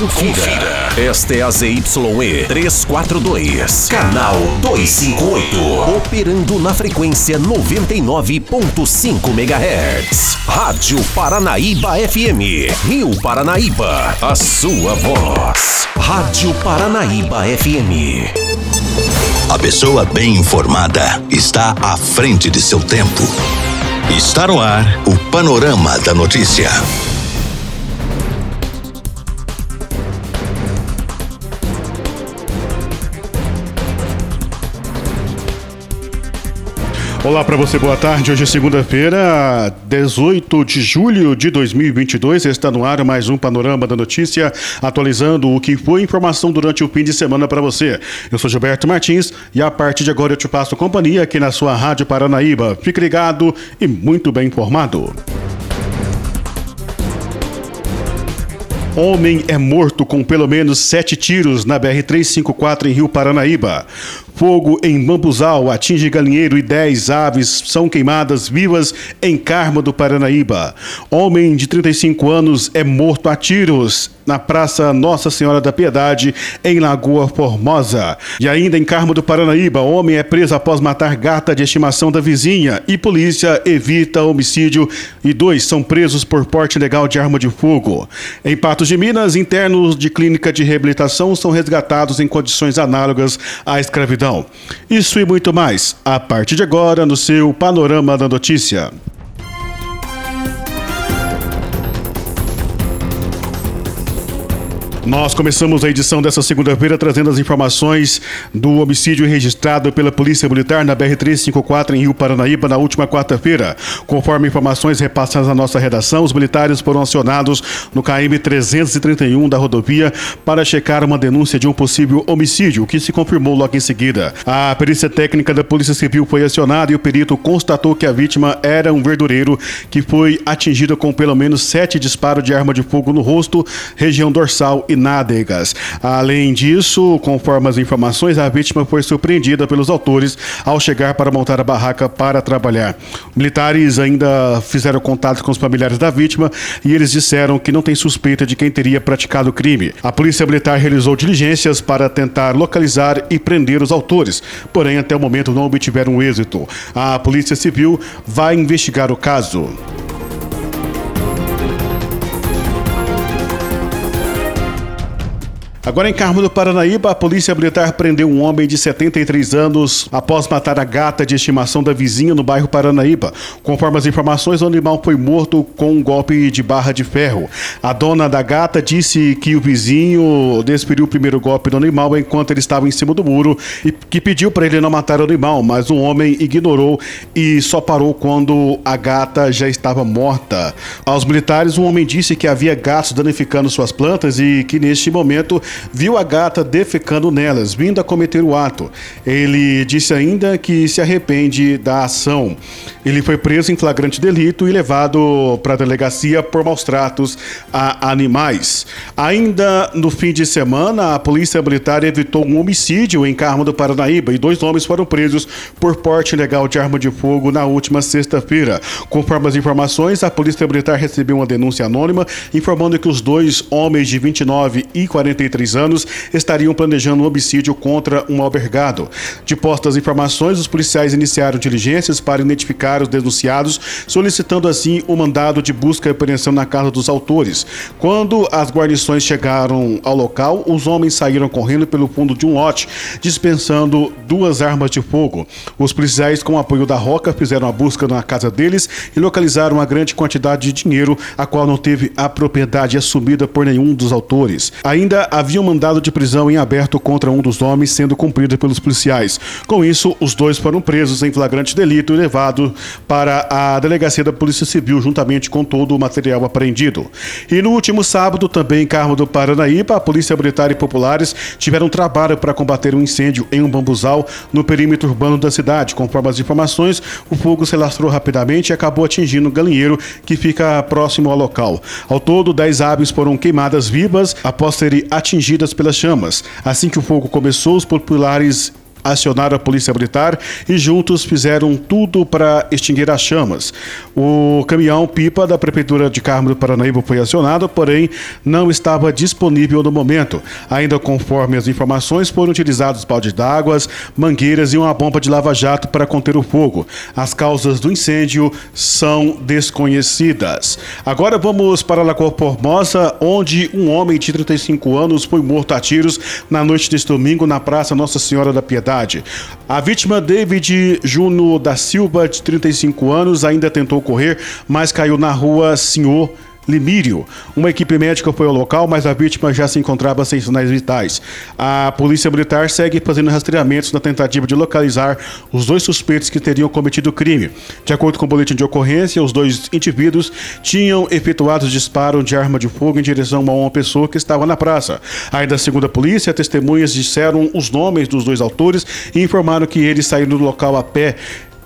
Confira. Esta é a ZYE 342, canal 258. Operando na frequência 99.5 MHz. Rádio Paranaíba FM. Rio Paranaíba. A sua voz. Rádio Paranaíba FM. A pessoa bem informada está à frente de seu tempo. Está no ar o Panorama da Notícia. Olá para você, boa tarde. Hoje é segunda-feira, 18 de julho de 2022. Está no ar mais um Panorama da Notícia, atualizando o que foi informação durante o fim de semana para você. Eu sou Gilberto Martins e a partir de agora eu te passo companhia aqui na sua Rádio Paranaíba. Fique ligado e muito bem informado. Homem é morto com pelo menos sete tiros na BR-354 em Rio Paranaíba. Fogo em Bambuzal atinge galinheiro e 10 aves são queimadas vivas em Carmo do Paranaíba. Homem de 35 anos é morto a tiros na Praça Nossa Senhora da Piedade, em Lagoa Formosa. E ainda em Carmo do Paranaíba, homem é preso após matar gata de estimação da vizinha e polícia evita homicídio e dois são presos por porte legal de arma de fogo. Em Patos de Minas, internos de clínica de reabilitação são resgatados em condições análogas à escravidão. Isso e muito mais, a partir de agora no seu Panorama da Notícia. Nós começamos a edição dessa segunda-feira trazendo as informações do homicídio registrado pela Polícia Militar na BR-354 em Rio Paranaíba na última quarta-feira. Conforme informações repassadas na nossa redação, os militares foram acionados no KM-331 da rodovia para checar uma denúncia de um possível homicídio, que se confirmou logo em seguida. A perícia técnica da Polícia Civil foi acionada e o perito constatou que a vítima era um verdureiro que foi atingido com pelo menos sete disparos de arma de fogo no rosto, região dorsal e nádegas. Além disso, conforme as informações, a vítima foi surpreendida pelos autores ao chegar para montar a barraca para trabalhar. Militares ainda fizeram contato com os familiares da vítima e eles disseram que não tem suspeita de quem teria praticado o crime. A polícia militar realizou diligências para tentar localizar e prender os autores, porém até o momento não obtiveram êxito. A Polícia Civil vai investigar o caso. Agora em Carmo do Paranaíba, a polícia militar prendeu um homem de 73 anos após matar a gata de estimação da vizinha no bairro Paranaíba. Conforme as informações, o animal foi morto com um golpe de barra de ferro. A dona da gata disse que o vizinho desferiu o primeiro golpe do animal enquanto ele estava em cima do muro e que pediu para ele não matar o animal, mas o homem ignorou e só parou quando a gata já estava morta. Aos militares, o homem disse que havia gatos danificando suas plantas e que neste momento viu a gata defecando nelas, vindo a cometer o ato. Ele disse ainda que se arrepende da ação. Ele foi preso em flagrante delito e levado para a delegacia por maus tratos a animais. Ainda no fim de semana, a Polícia Militar evitou um homicídio em Carmo do Paranaíba e dois homens foram presos por porte ilegal de arma de fogo na última sexta-feira. Conforme as informações, a Polícia Militar recebeu uma denúncia anônima informando que os dois homens de 29 e 43 anos estariam planejando um homicídio contra um albergado. De postas informações, os policiais iniciaram diligências para identificar os denunciados, solicitando assim o mandado de busca e apreensão na casa dos autores. Quando as guarnições chegaram ao local, os homens saíram correndo pelo fundo de um lote, dispensando duas armas de fogo. Os policiais, com o apoio da Roca, fizeram a busca na casa deles e localizaram uma grande quantidade de dinheiro, a qual não teve a propriedade assumida por nenhum dos autores. Ainda havia um mandado de prisão em aberto contra um dos homens, sendo cumprido pelos policiais. Com isso, os dois foram presos em flagrante delito e levados para a delegacia da Polícia Civil, juntamente com todo o material apreendido. E no último sábado, também em Carmo do Paranaíba, a Polícia Militar e populares tiveram trabalho para combater um incêndio em um bambuzal no perímetro urbano da cidade. Conforme as informações, o fogo se lastrou rapidamente e acabou atingindo o galinheiro que fica próximo ao local. Ao todo, 10 aves foram queimadas vivas após serem atingidas pelas chamas. Assim que o fogo começou, os populares acionaram a polícia militar e juntos fizeram tudo para extinguir as chamas. O caminhão pipa da prefeitura de Carmo do Paranaíba foi acionado, porém não estava disponível no momento. Ainda conforme as informações, foram utilizados balde d'água, mangueiras e uma bomba de lava-jato para conter o fogo. As causas do incêndio são desconhecidas. Agora vamos para Lagoa Formosa, onde um homem de 35 anos foi morto a tiros na noite deste domingo na Praça Nossa Senhora da Piedade cidade. A vítima, David Juno da Silva, de 35 anos, ainda tentou correr, mas caiu na rua Senhor Limírio. Uma equipe médica foi ao local, mas a vítima já se encontrava sem sinais vitais. A polícia militar segue fazendo rastreamentos na tentativa de localizar os dois suspeitos que teriam cometido o crime. De acordo com o boletim de ocorrência, os dois indivíduos tinham efetuado disparo de arma de fogo em direção a uma pessoa que estava na praça. Ainda segundo a polícia, testemunhas disseram os nomes dos dois autores e informaram que eles saíram do local a pé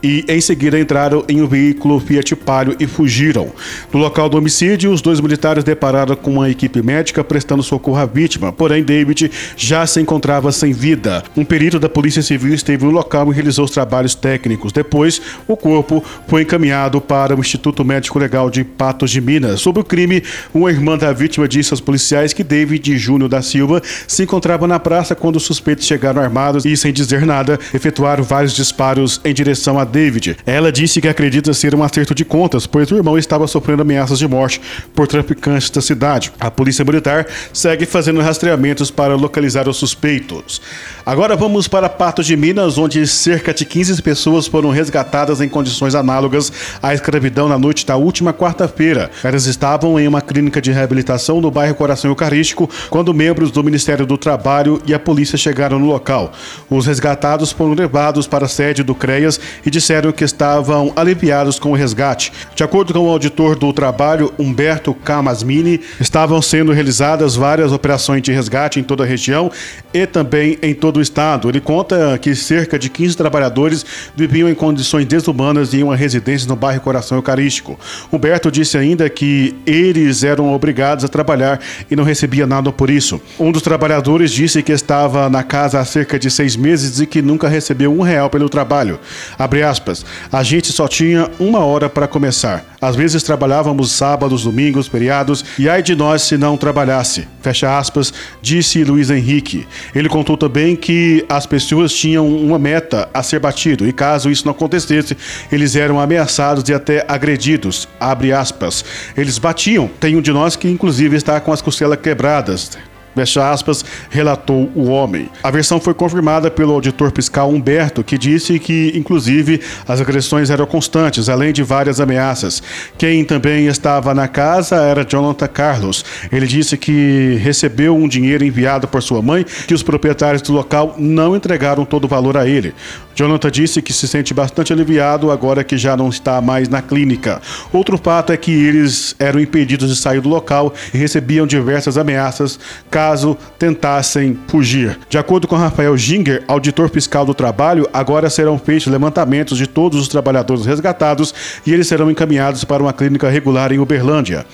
e em seguida entraram em um veículo Fiat Palio e fugiram. No local do homicídio, os dois militares depararam com uma equipe médica prestando socorro à vítima, porém David já se encontrava sem vida. Um perito da Polícia Civil esteve no local e realizou os trabalhos técnicos. Depois, o corpo foi encaminhado para o Instituto Médico Legal de Patos de Minas. Sobre o crime, uma irmã da vítima disse aos policiais que David Júnior da Silva se encontrava na praça quando os suspeitos chegaram armados e, sem dizer nada, efetuaram vários disparos em direção a David. Ela disse que acredita ser um acerto de contas, pois o irmão estava sofrendo ameaças de morte por traficantes da cidade. A polícia militar segue fazendo rastreamentos para localizar os suspeitos. Agora vamos para Patos de Minas, onde cerca de 15 pessoas foram resgatadas em condições análogas à escravidão na noite da última quarta-feira. Elas estavam em uma clínica de reabilitação no bairro Coração Eucarístico quando membros do Ministério do Trabalho e a polícia chegaram no local. Os resgatados foram levados para a sede do CREAS e disseram que estavam aliviados com o resgate. De acordo com o auditor do trabalho, Humberto Camasmini, estavam sendo realizadas várias operações de resgate em toda a região e também em todo o estado. Ele conta que cerca de 15 trabalhadores viviam em condições desumanas em uma residência no bairro Coração Eucarístico. Humberto disse ainda que eles eram obrigados a trabalhar e não recebia nada por isso. Um dos trabalhadores disse que estava na casa há cerca de seis meses e que nunca recebeu um real pelo trabalho. Abre aspas, a gente só tinha uma hora para começar. Às vezes trabalhávamos sábados, domingos, feriados, e ai de nós se não trabalhasse. Fecha aspas, disse Luiz Henrique. Ele contou também que as pessoas tinham uma meta a ser batido, e caso isso não acontecesse, eles eram ameaçados e até agredidos. Abre aspas. Eles batiam. Tem um de nós que inclusive está com as costelas quebradas fecha aspas, relatou o homem. A versão foi confirmada pelo auditor fiscal Humberto, que disse que, inclusive, as agressões eram constantes, além de várias ameaças. Quem também estava na casa era Jonathan Carlos. Ele disse que recebeu um dinheiro enviado por sua mãe, que os proprietários do local não entregaram todo o valor a ele. Jonathan disse que se sente bastante aliviado agora que já não está mais na clínica. Outro fato é que eles eram impedidos de sair do local e recebiam diversas ameaças caso tentassem fugir. De acordo com Rafael Ginger, auditor fiscal do trabalho, agora serão feitos levantamentos de todos os trabalhadores resgatados e eles serão encaminhados para uma clínica regular em Uberlândia.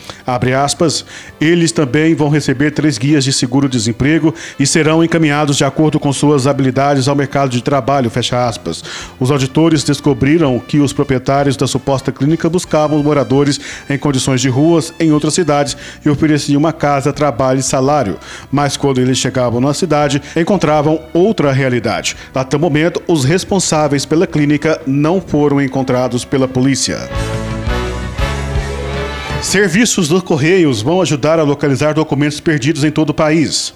Aspas, eles também vão receber três guias de seguro-desemprego e serão encaminhados de acordo com suas habilidades ao mercado de trabalho, fecha aspas. Os auditores descobriram que os proprietários da suposta clínica buscavam moradores em condições de ruas em outras cidades e ofereciam uma casa, trabalho e salário. Mas quando eles chegavam na cidade, encontravam outra realidade. Até o momento, os responsáveis pela clínica não foram encontrados pela polícia. Serviços dos Correios vão ajudar a localizar documentos perdidos em todo o país.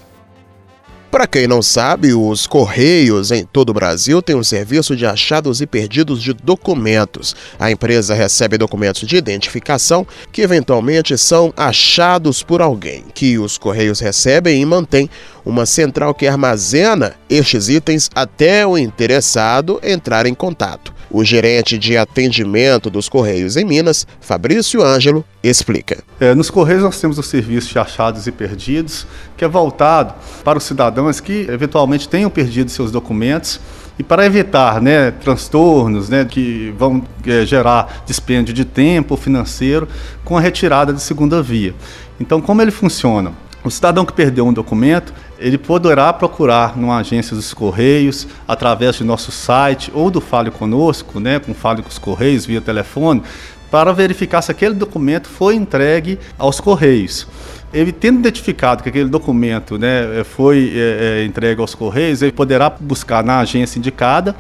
Para quem não sabe, os Correios em todo o Brasil têm um serviço de achados e perdidos de documentos. A empresa recebe documentos de identificação que eventualmente são achados por alguém, que os Correios recebem e mantêm uma central que armazena estes itens até o interessado entrar em contato. O gerente de atendimento dos Correios em Minas, Fabrício Ângelo, explica. É, nos Correios nós temos o serviço de achados e perdidos, que é voltado para os cidadãos que eventualmente tenham perdido seus documentos e para evitar né, transtornos né, que vão é, gerar dispêndio de tempo financeiro com a retirada de segunda via. Então, como ele funciona? O cidadão que perdeu um documento, ele poderá procurar numa agência dos Correios, através de nosso site ou do Fale Conosco, né, com Fale com os Correios via telefone, para verificar se aquele documento foi entregue aos Correios. Ele tendo identificado que aquele documento né, foi é, entregue aos Correios, ele poderá buscar na agência indicada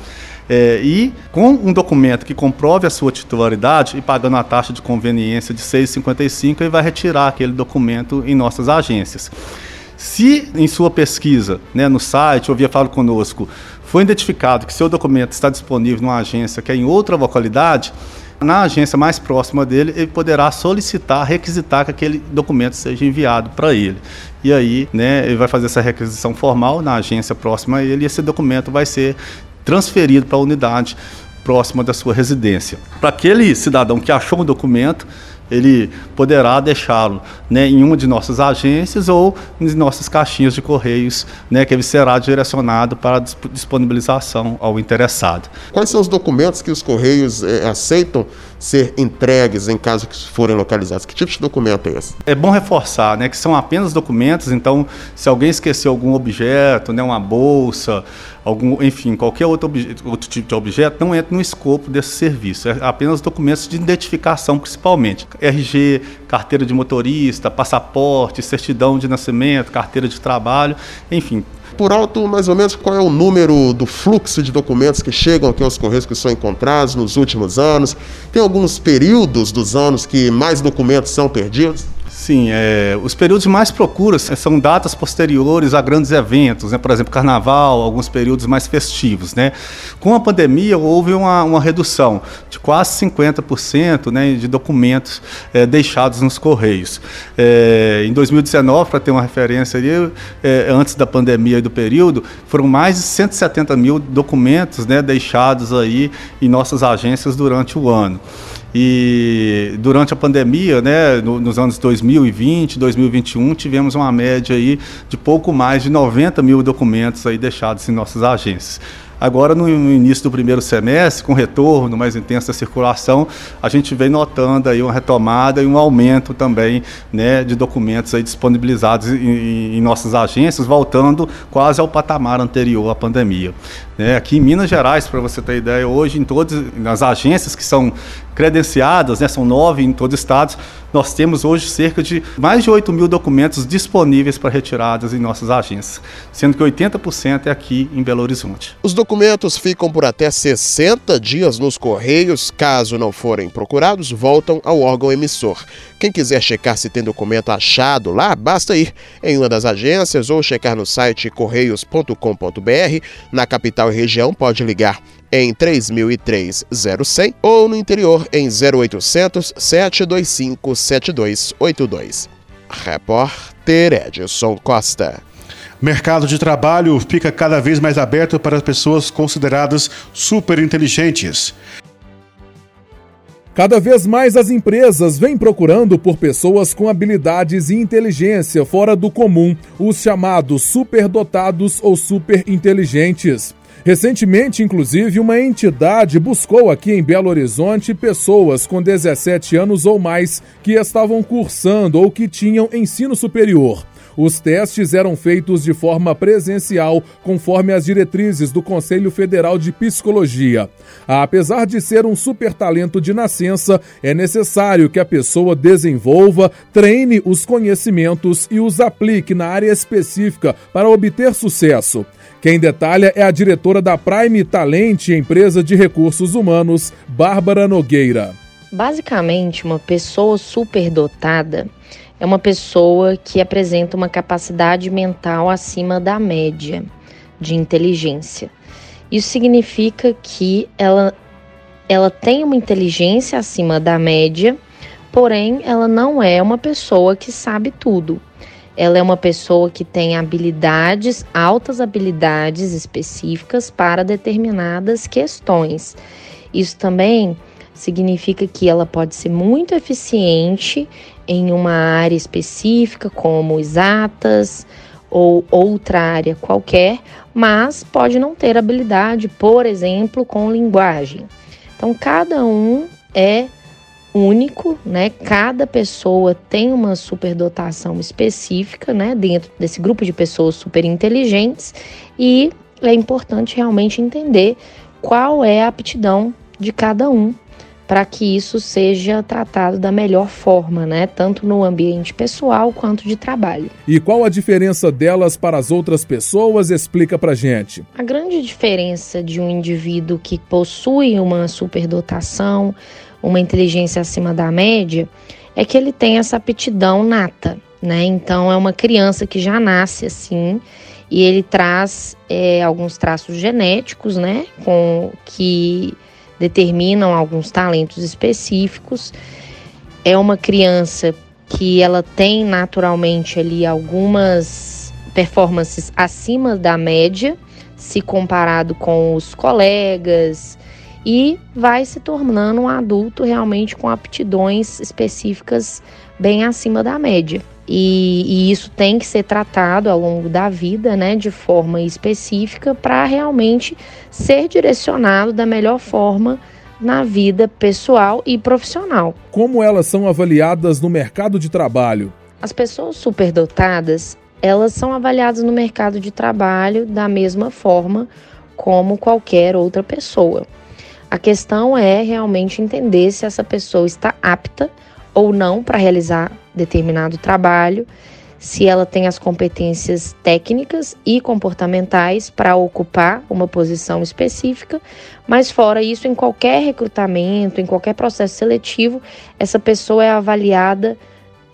é, e com um documento que comprove a sua titularidade e pagando a taxa de conveniência de 6,55, ele vai retirar aquele documento em nossas agências. Se em sua pesquisa, né, no site ou via Falo Conosco, foi identificado que seu documento está disponível numa agência que é em outra localidade, na agência mais próxima dele, ele poderá solicitar, requisitar que aquele documento seja enviado para ele. E aí, né, ele vai fazer essa requisição formal na agência próxima a ele e esse documento vai ser transferido para a unidade próxima da sua residência. Para aquele cidadão que achou um documento, ele poderá deixá-lo né, em uma de nossas agências ou em nossas caixinhas de correios, né, que ele será direcionado para disponibilização ao interessado. Quais são os documentos que os correios eh, aceitam ser entregues em caso que forem localizados? Que tipo de documento é esse? É bom reforçar né, que são apenas documentos, então se alguém esqueceu algum objeto, né, uma bolsa, algum, enfim, qualquer outro, outro tipo de objeto, não entra no escopo desse serviço. É apenas documentos de identificação, principalmente. RG, carteira de motorista, passaporte, certidão de nascimento, carteira de trabalho, enfim, por alto, mais ou menos, qual é o número do fluxo de documentos que chegam aqui aos Correios que são encontrados nos últimos anos? Tem alguns períodos dos anos que mais documentos são perdidos? Sim, é, os períodos mais procuros são datas posteriores a grandes eventos, né? por exemplo, carnaval, alguns períodos mais festivos. Né? Com a pandemia, houve uma, uma redução de quase 50% né, de documentos é, deixados nos Correios. É, em 2019, para ter uma referência ali, é, antes da pandemia e do período, foram mais de 170 mil documentos né, deixados aí em nossas agências durante o ano. E durante a pandemia, né, nos anos 2020, 2021, tivemos uma média aí de pouco mais de 90 mil documentos aí deixados em nossas agências. Agora, no início do primeiro semestre, com retorno mais intenso da circulação, a gente vem notando aí uma retomada e um aumento também né, de documentos aí disponibilizados em, em nossas agências, voltando quase ao patamar anterior à pandemia. É, aqui em Minas Gerais, para você ter ideia, hoje em todas as agências que são credenciadas, né, são nove em todos os estados, nós temos hoje cerca de mais de 8 mil documentos disponíveis para retiradas em nossas agências, sendo que 80% é aqui em Belo Horizonte. Os documentos ficam por até 60 dias nos Correios, caso não forem procurados, voltam ao órgão emissor. Quem quiser checar se tem documento achado lá, basta ir em uma das agências ou checar no site correios.com.br. Na capital e região, pode ligar em 3003 0100 ou no interior em 0800 725 7282. Repórter Edson Costa. Mercado de trabalho fica cada vez mais aberto para pessoas consideradas super inteligentes. Cada vez mais as empresas vêm procurando por pessoas com habilidades e inteligência fora do comum, os chamados superdotados ou superinteligentes. Recentemente, inclusive, uma entidade buscou aqui em Belo Horizonte pessoas com 17 anos ou mais que estavam cursando ou que tinham ensino superior. Os testes eram feitos de forma presencial, conforme as diretrizes do Conselho Federal de Psicologia. Apesar de ser um super talento de nascença, é necessário que a pessoa desenvolva, treine os conhecimentos e os aplique na área específica para obter sucesso. Quem detalha é a diretora da Prime Talent, empresa de recursos humanos, Bárbara Nogueira. Basicamente, uma pessoa superdotada é uma pessoa que apresenta uma capacidade mental acima da média de inteligência. Isso significa que ela, ela tem uma inteligência acima da média, porém ela não é uma pessoa que sabe tudo. Ela é uma pessoa que tem habilidades, altas habilidades específicas para determinadas questões. Isso também significa que ela pode ser muito eficiente em uma área específica, como exatas ou outra área qualquer, mas pode não ter habilidade, por exemplo, com linguagem. Então, cada um é único, né? Cada pessoa tem uma superdotação específica, né? Dentro desse grupo de pessoas super inteligentes e é importante realmente entender qual é a aptidão de cada um para que isso seja tratado da melhor forma, né? Tanto no ambiente pessoal quanto de trabalho. E qual a diferença delas para as outras pessoas? Explica pra gente. A grande diferença de um indivíduo que possui uma superdotação, uma inteligência acima da média, é que ele tem essa aptidão nata, né? Então é uma criança que já nasce assim e ele traz é, alguns traços genéticos, né? Com que determinam alguns talentos específicos. É uma criança que ela tem naturalmente ali algumas performances acima da média, se comparado com os colegas, e vai se tornando um adulto realmente com aptidões específicas bem acima da média. E, e, isso tem que ser tratado ao longo da vida, né, de forma específica, para realmente ser direcionado da melhor forma na vida pessoal e profissional. Como elas são avaliadas no mercado de trabalho? As pessoas superdotadas, elas são avaliadas no mercado de trabalho da mesma forma como qualquer outra pessoa. A questão é realmente entender se essa pessoa está apta ou não para realizar determinado trabalho, se ela tem as competências técnicas e comportamentais para ocupar uma posição específica, mas fora isso, em qualquer recrutamento, em qualquer processo seletivo, essa pessoa é avaliada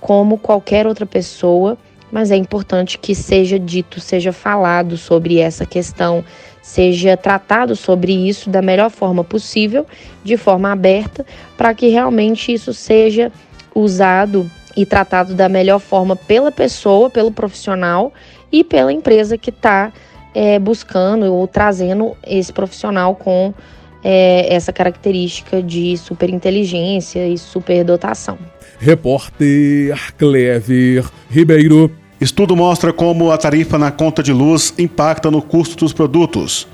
como qualquer outra pessoa, mas é importante que seja dito, seja falado sobre essa questão, seja tratado sobre isso da melhor forma possível, de forma aberta, para que realmente isso seja usado e tratado da melhor forma pela pessoa, pelo profissional e pela empresa que está é, buscando ou trazendo esse profissional com é, essa característica de superinteligência e superdotação. Repórter Clever Ribeiro. Estudo mostra como a tarifa na conta de luz impacta no custo dos produtos.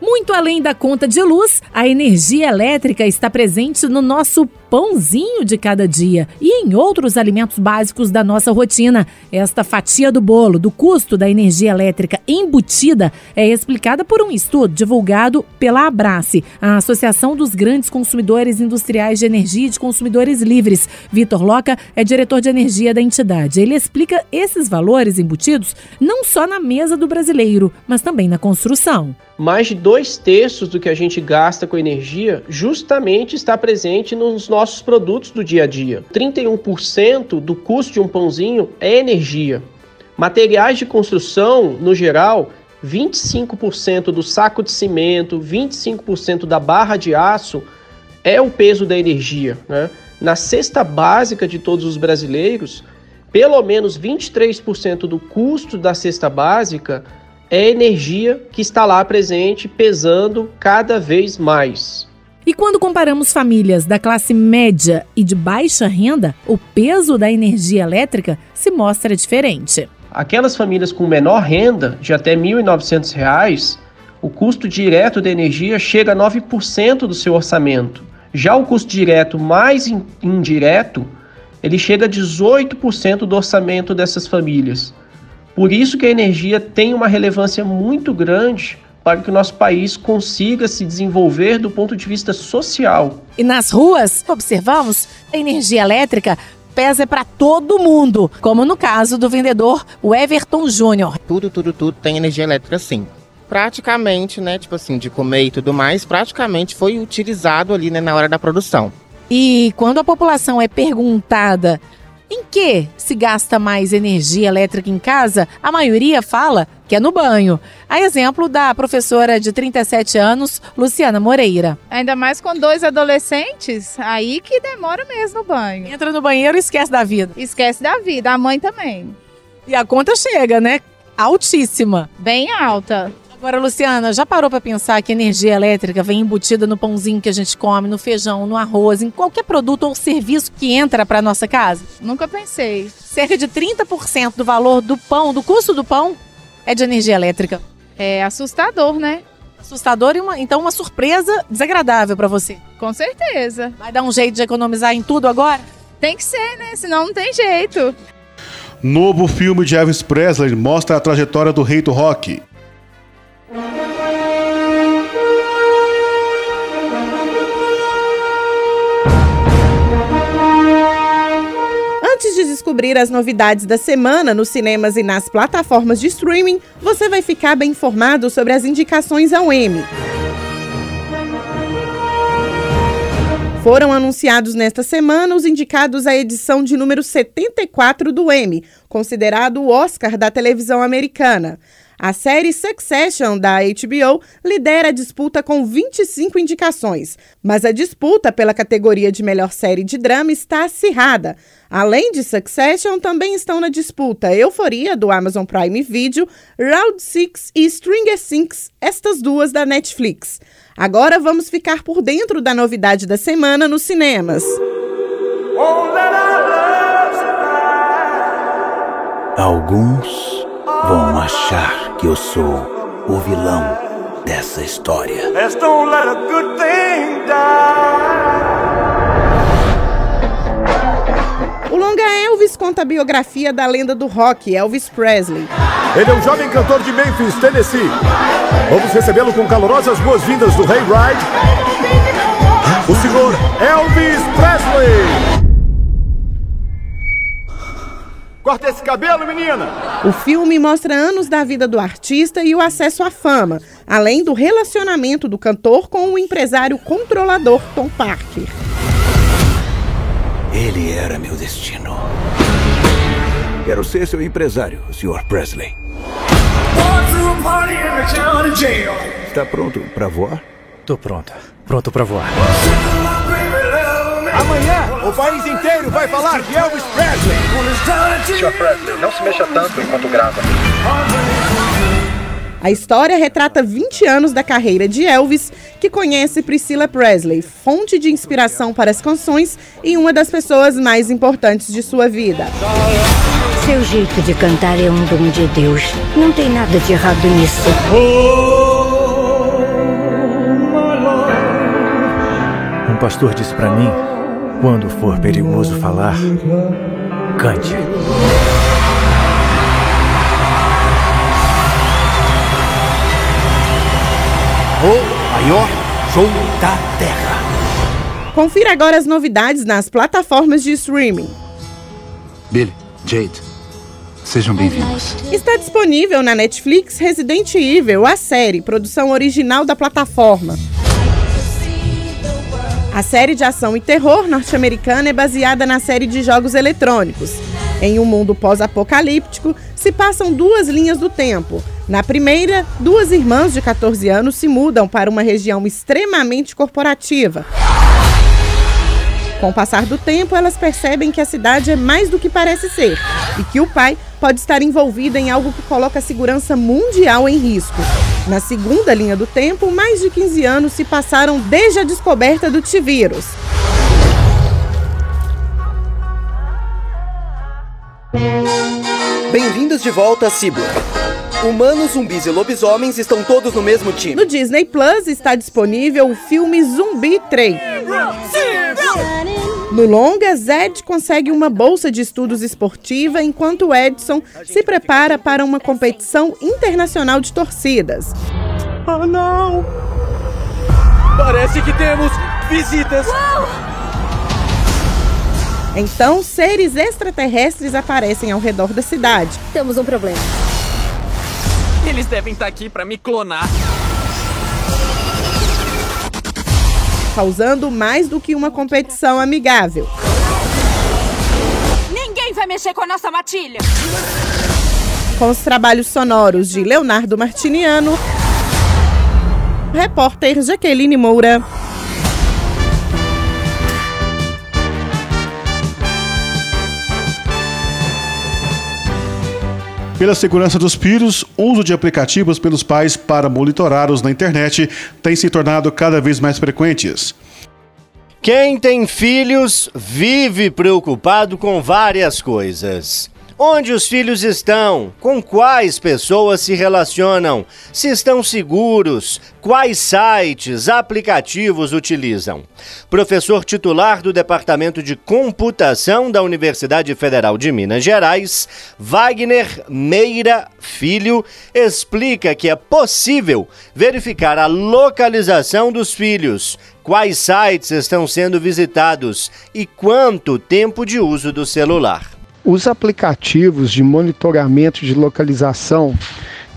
Muito além da conta de luz, a energia elétrica está presente no nosso pãozinho de cada dia e em outros alimentos básicos da nossa rotina. Esta fatia do bolo do custo da energia elétrica embutida é explicada por um estudo divulgado pela Abrace, a Associação dos Grandes Consumidores Industriais de Energia e de Consumidores Livres. Vitor Loca é diretor de energia da entidade. Ele explica esses valores embutidos não só na mesa do brasileiro, mas também na construção. Mais de dois terços do que a gente gasta com energia justamente está presente nos nossos produtos do dia a dia. 31% do custo de um pãozinho é energia. Materiais de construção, no geral, 25% do saco de cimento, 25% da barra de aço é o peso da energia. Né? Na cesta básica de todos os brasileiros, pelo menos 23% do custo da cesta básica é energia que está lá presente, pesando cada vez mais. E quando comparamos famílias da classe média e de baixa renda, o peso da energia elétrica se mostra diferente. Aquelas famílias com menor renda, de até R$ 1.900, o custo direto da energia chega a 9% do seu orçamento. Já o custo direto mais indireto, ele chega a 18% do orçamento dessas famílias. Por isso que a energia tem uma relevância muito grande para que o nosso país consiga se desenvolver do ponto de vista social. E nas ruas, observamos, a energia elétrica pesa para todo mundo, como no caso do vendedor o Everton Júnior. Tudo, tudo, tudo tem energia elétrica sim. Praticamente, né, tipo assim, de comer e tudo mais, praticamente foi utilizado ali né, na hora da produção. E quando a população é perguntada em que se gasta mais energia elétrica em casa, a maioria fala que é no banho. A exemplo da professora de 37 anos, Luciana Moreira. Ainda mais com dois adolescentes, aí que demora mesmo no banho. Entra no banheiro e esquece da vida. Esquece da vida, a mãe também. E a conta chega, né? Altíssima. Bem alta. Agora, Luciana, já parou para pensar que energia elétrica vem embutida no pãozinho que a gente come, no feijão, no arroz, em qualquer produto ou serviço que entra para nossa casa? Nunca pensei. Cerca de 30% do valor do pão, do custo do pão, é de energia elétrica. É assustador, né? Assustador e uma, então uma surpresa desagradável para você. Com certeza. Vai dar um jeito de economizar em tudo agora? Tem que ser, né? Senão não tem jeito. Novo filme de Elvis Presley mostra a trajetória do rei do rock. Antes de descobrir as novidades da semana nos cinemas e nas plataformas de streaming, você vai ficar bem informado sobre as indicações ao Emmy. Foram anunciados nesta semana os indicados à edição de número 74 do Emmy, considerado o Oscar da televisão americana. A série Succession da HBO lidera a disputa com 25 indicações, mas a disputa pela categoria de melhor série de drama está acirrada. Além de Succession, também estão na disputa Euforia do Amazon Prime Video, Round 6 e Stranger Things, estas duas da Netflix. Agora vamos ficar por dentro da novidade da semana nos cinemas. Alguns vão achar que eu sou o vilão dessa história. O longa Elvis conta a biografia da lenda do rock, Elvis Presley. Ele é um jovem cantor de Memphis, Tennessee. Vamos recebê-lo com calorosas boas-vindas do Rei Ride, o senhor Elvis Presley. Corta esse cabelo, menina! O filme mostra anos da vida do artista e o acesso à fama, além do relacionamento do cantor com o empresário controlador Tom Parker. Ele era meu destino. Quero ser seu empresário, Sr. Presley. Está pronto para voar? Tô pronto. Pronto para voar. Amanhã, o país inteiro vai falar de Elvis Presley. Sr. Presley, não se mexa tanto enquanto grava. A história retrata 20 anos da carreira de Elvis, que conhece Priscilla Presley, fonte de inspiração para as canções e uma das pessoas mais importantes de sua vida. Seu jeito de cantar é um dom de Deus. Não tem nada de errado nisso. Um pastor disse para mim, quando for perigoso falar, cante. O maior show da Terra. Confira agora as novidades nas plataformas de streaming. Billy, Jade, sejam bem-vindos. Está disponível na Netflix Resident Evil, a série, produção original da plataforma. A série de ação e terror norte-americana é baseada na série de jogos eletrônicos. Em um mundo pós-apocalíptico, se passam duas linhas do tempo. Na primeira, duas irmãs de 14 anos se mudam para uma região extremamente corporativa. Com o passar do tempo, elas percebem que a cidade é mais do que parece ser e que o pai pode estar envolvido em algo que coloca a segurança mundial em risco. Na segunda linha do tempo, mais de 15 anos se passaram desde a descoberta do T-vírus. Bem-vindos de volta a Cyborg. Humanos, zumbis e lobisomens estão todos no mesmo time. No Disney Plus está disponível o filme Zumbi 3. No longa, Zed consegue uma bolsa de estudos esportiva enquanto Edson se prepara para uma competição internacional de torcidas. Oh não! Parece que temos visitas! Então, seres extraterrestres aparecem ao redor da cidade. Temos um problema. Eles devem estar aqui para me clonar. Causando mais do que uma competição amigável. Ninguém vai mexer com a nossa matilha! Com os trabalhos sonoros de Leonardo Martiniano, repórter Jaqueline Moura. Pela segurança dos filhos, uso de aplicativos pelos pais para monitorá-los na internet tem se tornado cada vez mais frequentes. Quem tem filhos vive preocupado com várias coisas. Onde os filhos estão? Com quais pessoas se relacionam? Se estão seguros? Quais sites, aplicativos utilizam? Professor titular do Departamento de Computação da Universidade Federal de Minas Gerais, Wagner Meira Filho, explica que é possível verificar a localização dos filhos, quais sites estão sendo visitados e quanto tempo de uso do celular. Os aplicativos de monitoramento de localização,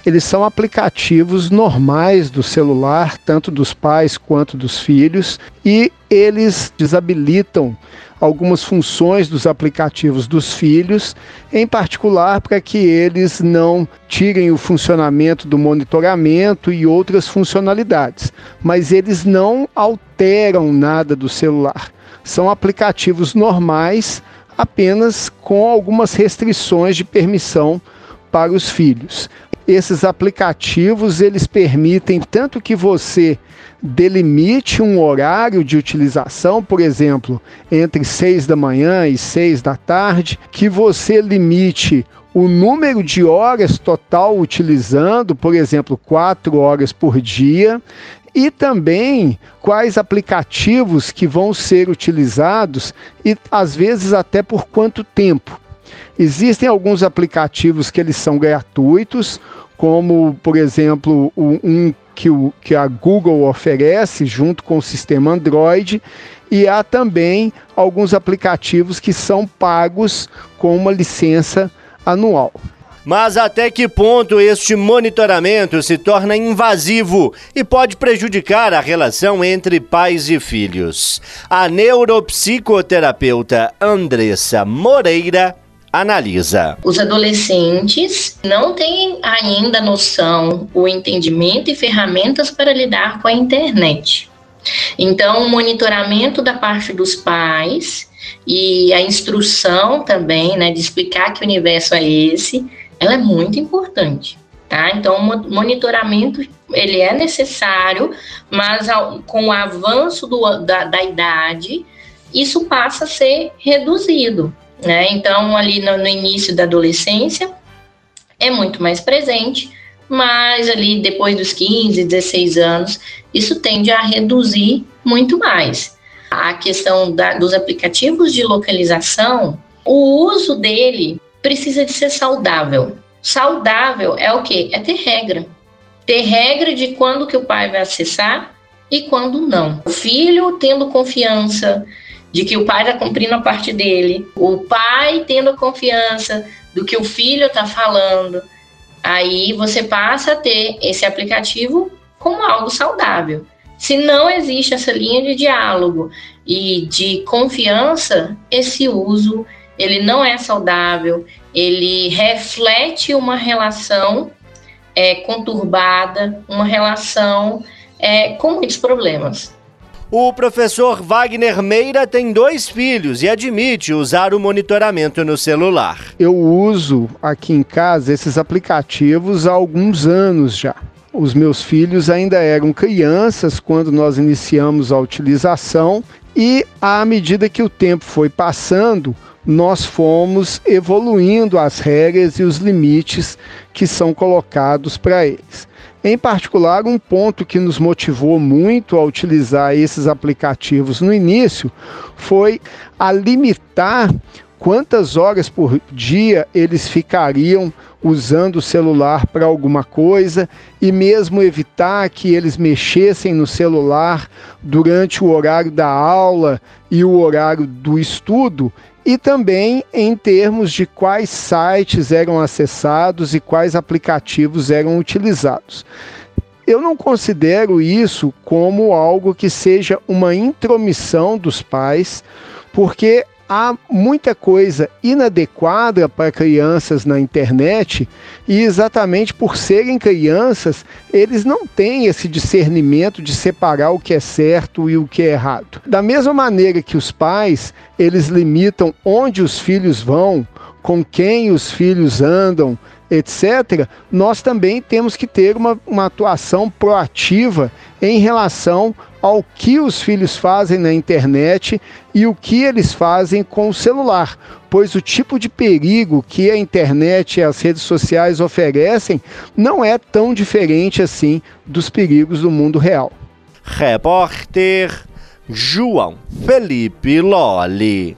eles são aplicativos normais do celular, tanto dos pais quanto dos filhos, e eles desabilitam algumas funções dos aplicativos dos filhos, em particular para que eles não tirem o funcionamento do monitoramento e outras funcionalidades, mas eles não alteram nada do celular. São aplicativos normais apenas com algumas restrições de permissão para os filhos. Esses aplicativos eles permitem tanto que você delimite um horário de utilização, por exemplo, entre 6 da manhã e 6 da tarde, que você limite o número de horas total utilizando, por exemplo, 4 horas por dia, e também quais aplicativos que vão ser utilizados e às vezes até por quanto tempo. Existem alguns aplicativos que eles são gratuitos, como por exemplo um que, o, que a Google oferece junto com o sistema Android, e há também alguns aplicativos que são pagos com uma licença anual. Mas até que ponto este monitoramento se torna invasivo e pode prejudicar a relação entre pais e filhos? A neuropsicoterapeuta Andressa Moreira analisa. Os adolescentes não têm ainda noção, o entendimento e ferramentas para lidar com a internet. Então, o monitoramento da parte dos pais e a instrução também, né, de explicar que universo é esse, ela é muito importante. Tá? Então, o monitoramento ele é necessário, mas ao, com o avanço do, da, da, idade, isso passa a ser reduzido. Né? Então, ali no, no início da adolescência, é muito mais presente, mas ali depois dos 15, 16 anos, isso tende a reduzir muito mais. A questão da, dos aplicativos de localização, o uso dele precisa de ser saudável. Saudável é o quê? É ter regra. Ter regra de quando que o pai vai acessar e quando não. O filho tendo confiança de que o pai está cumprindo a parte dele, o pai tendo a confiança do que o filho está falando, aí você passa a ter esse aplicativo como algo saudável. Se não existe essa linha de diálogo e de confiança, esse uso ele não é saudável, ele reflete uma relação é, conturbada, uma relação é, com muitos problemas. O professor Wagner Meira tem dois filhos e admite usar o monitoramento no celular. Eu uso aqui em casa esses aplicativos há alguns anos já. Os meus filhos ainda eram crianças quando nós iniciamos a utilização e à medida que o tempo foi passando, nós fomos evoluindo as regras e os limites que são colocados para eles. Em particular, um ponto que nos motivou muito a utilizar esses aplicativos no início foi a limitar quantas horas por dia eles ficariam usando o celular para alguma coisa e mesmo evitar que eles mexessem no celular durante o horário da aula e o horário do estudo, e também em termos de quais sites eram acessados e quais aplicativos eram utilizados. Eu não considero isso como algo que seja uma intromissão dos pais, porque há muita coisa inadequada para crianças na internet e exatamente por serem crianças, eles não têm esse discernimento de separar o que é certo e o que é errado. Da mesma maneira que os pais, eles limitam onde os filhos vão, com quem os filhos andam, etc., nós também temos que ter uma, uma atuação proativa em relação ao que os filhos fazem na internet e o que eles fazem com o celular, pois o tipo de perigo que a internet e as redes sociais oferecem não é tão diferente assim dos perigos do mundo real. Repórter João Felipe Loli.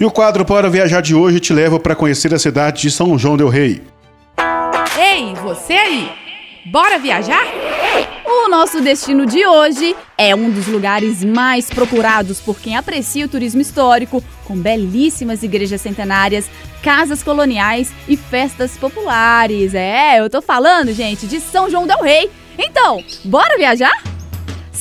E o quadro Para Viajar de hoje te leva para conhecer a cidade de São João Del Rei. Ei, você aí! Bora viajar? Nosso destino de hoje é um dos lugares mais procurados por quem aprecia o turismo histórico, com belíssimas igrejas centenárias, casas coloniais e festas populares. É, eu tô falando, gente, de São João del Rei. Então, bora viajar?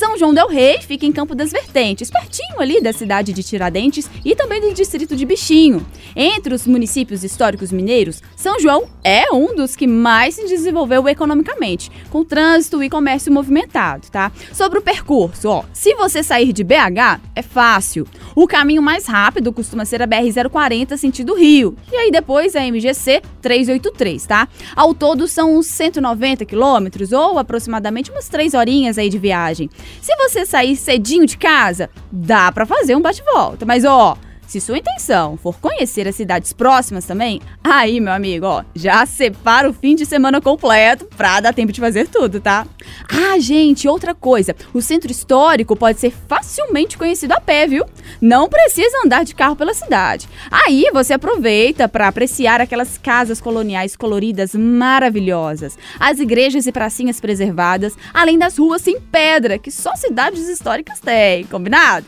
São João del Rei fica em Campo das Vertentes, pertinho ali da cidade de Tiradentes e também do distrito de Bichinho. Entre os municípios históricos mineiros, São João é um dos que mais se desenvolveu economicamente, com trânsito e comércio movimentado, tá? Sobre o percurso, ó, se você sair de BH, é fácil. O caminho mais rápido costuma ser a BR-040 sentido Rio, e aí depois a MGC 383, tá? Ao todo são uns 190 quilômetros, ou aproximadamente umas 3 horinhas aí de viagem. Se você sair cedinho de casa, dá para fazer um bate-volta, mas ó, se sua intenção for conhecer as cidades próximas também, aí, meu amigo, ó, já separa o fim de semana completo pra dar tempo de fazer tudo, tá? Ah, gente, outra coisa, o centro histórico pode ser facilmente conhecido a pé, viu? Não precisa andar de carro pela cidade. Aí você aproveita para apreciar aquelas casas coloniais coloridas maravilhosas, as igrejas e pracinhas preservadas, além das ruas sem pedra que só cidades históricas têm, combinado?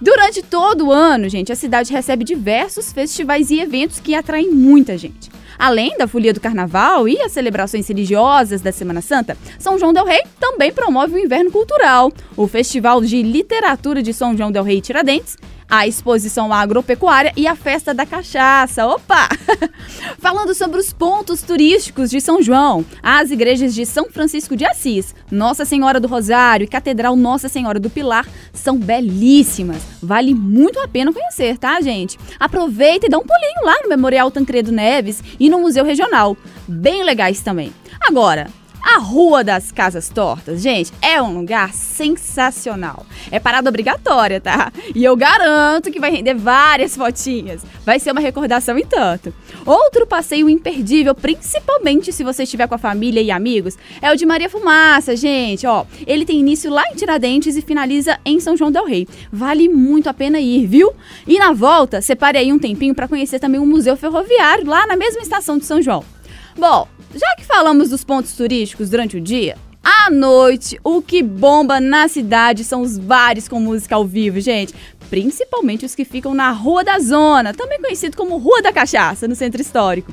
Durante todo o ano, gente, a cidade recebe diversos festivais e eventos que atraem muita gente. Além da folia do carnaval e as celebrações religiosas da Semana Santa, São João del Rei também promove o inverno cultural, o Festival de Literatura de São João del Rei Tiradentes a exposição agropecuária e a festa da cachaça. Opa! Falando sobre os pontos turísticos de São João, as igrejas de São Francisco de Assis, Nossa Senhora do Rosário e Catedral Nossa Senhora do Pilar são belíssimas. Vale muito a pena conhecer, tá, gente? Aproveita e dá um pulinho lá no Memorial Tancredo Neves e no Museu Regional. Bem legais também. Agora, a Rua das Casas Tortas, gente, é um lugar sensacional. É parada obrigatória, tá? E eu garanto que vai render várias fotinhas. Vai ser uma recordação em tanto. Outro passeio imperdível, principalmente se você estiver com a família e amigos, é o de Maria Fumaça, gente. Ó, ele tem início lá em Tiradentes e finaliza em São João del Rei. Vale muito a pena ir, viu? E na volta, separe aí um tempinho para conhecer também o Museu Ferroviário lá na mesma estação de São João. Bom, já que falamos dos pontos turísticos durante o dia, à noite, o que bomba na cidade são os bares com música ao vivo, gente. Principalmente os que ficam na Rua da Zona, também conhecido como Rua da Cachaça, no centro histórico.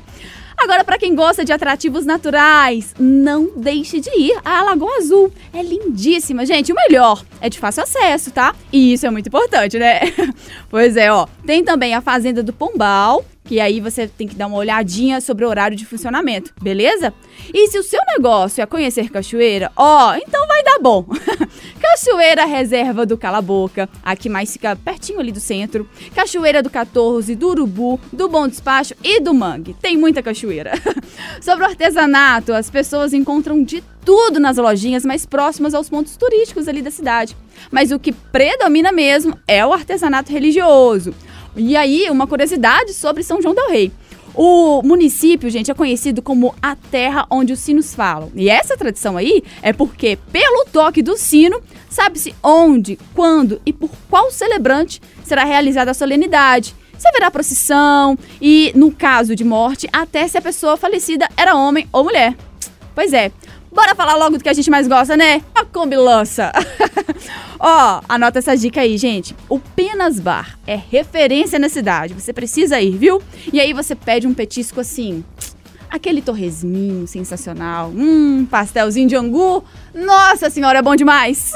Agora, para quem gosta de atrativos naturais, não deixe de ir à Lagoa Azul. É lindíssima, gente. O melhor é de fácil acesso, tá? E isso é muito importante, né? pois é, ó. Tem também a Fazenda do Pombal, que aí você tem que dar uma olhadinha sobre o horário de funcionamento, beleza? E se o seu negócio é conhecer cachoeira, ó, então vai dar bom. cachoeira Reserva do Cala Boca, aqui mais fica pertinho ali do centro. Cachoeira do 14, do Urubu, do Bom Despacho e do Mangue. Tem muita cachoeira. sobre o artesanato, as pessoas encontram de tudo nas lojinhas mais próximas aos pontos turísticos ali da cidade. Mas o que predomina mesmo é o artesanato religioso. E aí, uma curiosidade sobre São João del Rei. O município, gente, é conhecido como a terra onde os sinos falam. E essa tradição aí é porque, pelo toque do sino, sabe-se onde, quando e por qual celebrante será realizada a solenidade. Se haverá procissão e, no caso de morte, até se a pessoa falecida era homem ou mulher. Pois é, Bora falar logo do que a gente mais gosta, né? A combilança. Ó, anota essa dica aí, gente. O Penas Bar é referência na cidade. Você precisa ir, viu? E aí você pede um petisco assim, aquele torresminho sensacional, hum, pastelzinho de angu. Nossa senhora, é bom demais.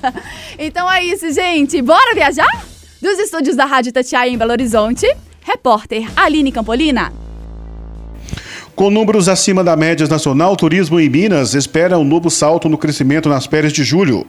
então é isso, gente. Bora viajar? Dos estúdios da Rádio Tatiaia em Belo Horizonte, repórter Aline Campolina. Com números acima da média nacional, turismo em Minas espera um novo salto no crescimento nas férias de julho.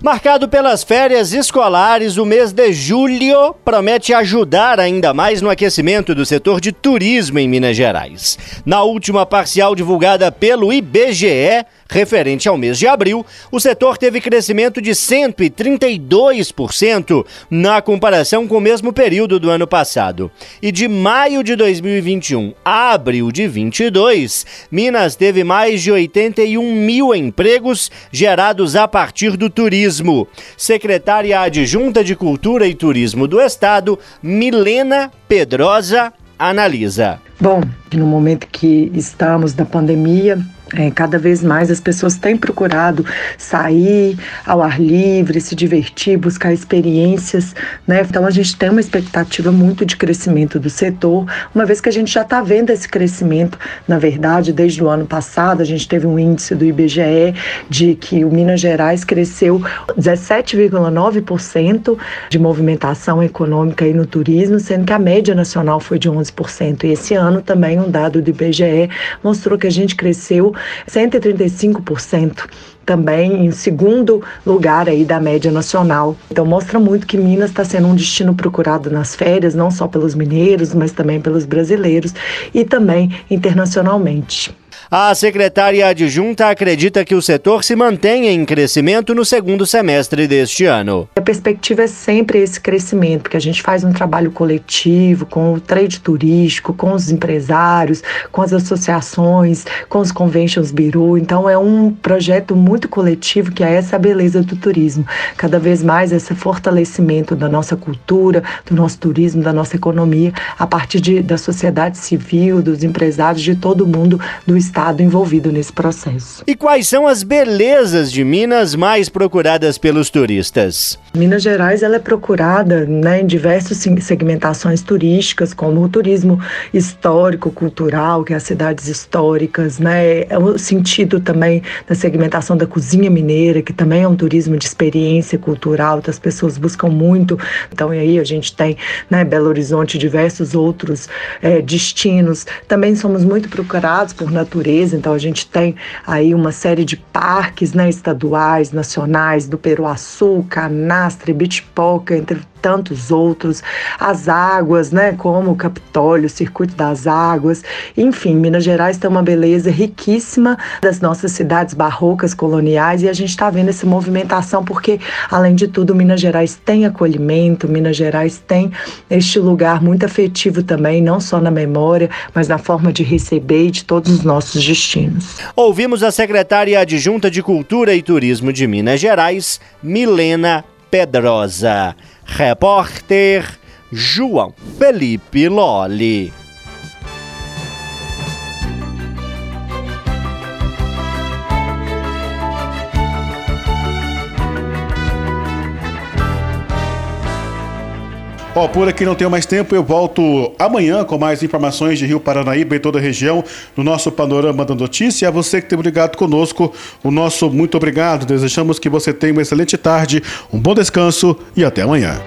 Marcado pelas férias escolares, o mês de julho promete ajudar ainda mais no aquecimento do setor de turismo em Minas Gerais. Na última parcial divulgada pelo IBGE, Referente ao mês de abril, o setor teve crescimento de 132% na comparação com o mesmo período do ano passado. E de maio de 2021 a abril de 22, Minas teve mais de 81 mil empregos gerados a partir do turismo. Secretária adjunta de Cultura e Turismo do Estado, Milena Pedrosa, analisa. Bom, no momento que estamos da pandemia, é, cada vez mais as pessoas têm procurado sair ao ar livre, se divertir, buscar experiências, né? Então a gente tem uma expectativa muito de crescimento do setor, uma vez que a gente já está vendo esse crescimento, na verdade, desde o ano passado, a gente teve um índice do IBGE de que o Minas Gerais cresceu 17,9% de movimentação econômica aí no turismo, sendo que a média nacional foi de 11%. E esse ano também um dado do IBGE mostrou que a gente cresceu 135% também em segundo lugar aí da média nacional. Então mostra muito que Minas está sendo um destino procurado nas férias, não só pelos mineiros, mas também pelos brasileiros e também internacionalmente. A secretária adjunta acredita que o setor se mantenha em crescimento no segundo semestre deste ano. A perspectiva é sempre esse crescimento, porque a gente faz um trabalho coletivo com o trade turístico, com os empresários, com as associações, com os conventions bureau. Então é um projeto muito coletivo que é essa beleza do turismo. Cada vez mais esse fortalecimento da nossa cultura, do nosso turismo, da nossa economia, a partir de, da sociedade civil, dos empresários, de todo mundo do estado Estado envolvido nesse processo. E quais são as belezas de Minas mais procuradas pelos turistas? Minas Gerais ela é procurada né, em diversas segmentações turísticas, como o turismo histórico, cultural, que é as cidades históricas, né? É o sentido também da segmentação da cozinha mineira, que também é um turismo de experiência cultural, que as pessoas buscam muito. Então, e aí a gente tem né, Belo Horizonte, diversos outros é, destinos. Também somos muito procurados por natureza natureza, então a gente tem aí uma série de parques né, estaduais, nacionais, do Peruaçu, Canastra, Bitpoca, entre tantos outros, as águas, né, como o Capitólio, o Circuito das Águas, enfim, Minas Gerais tem uma beleza riquíssima das nossas cidades barrocas coloniais e a gente está vendo essa movimentação porque, além de tudo, Minas Gerais tem acolhimento, Minas Gerais tem este lugar muito afetivo também, não só na memória, mas na forma de receber de todos os nossos destinos. Ouvimos a secretária adjunta de Cultura e Turismo de Minas Gerais, Milena Pedrosa. Repórter João Felipe Loli. Ó, por aqui não tenho mais tempo, eu volto amanhã com mais informações de Rio Paranaíba e toda a região no nosso Panorama da Notícia. A você que tem ligado conosco, o nosso muito obrigado. Desejamos que você tenha uma excelente tarde, um bom descanso e até amanhã.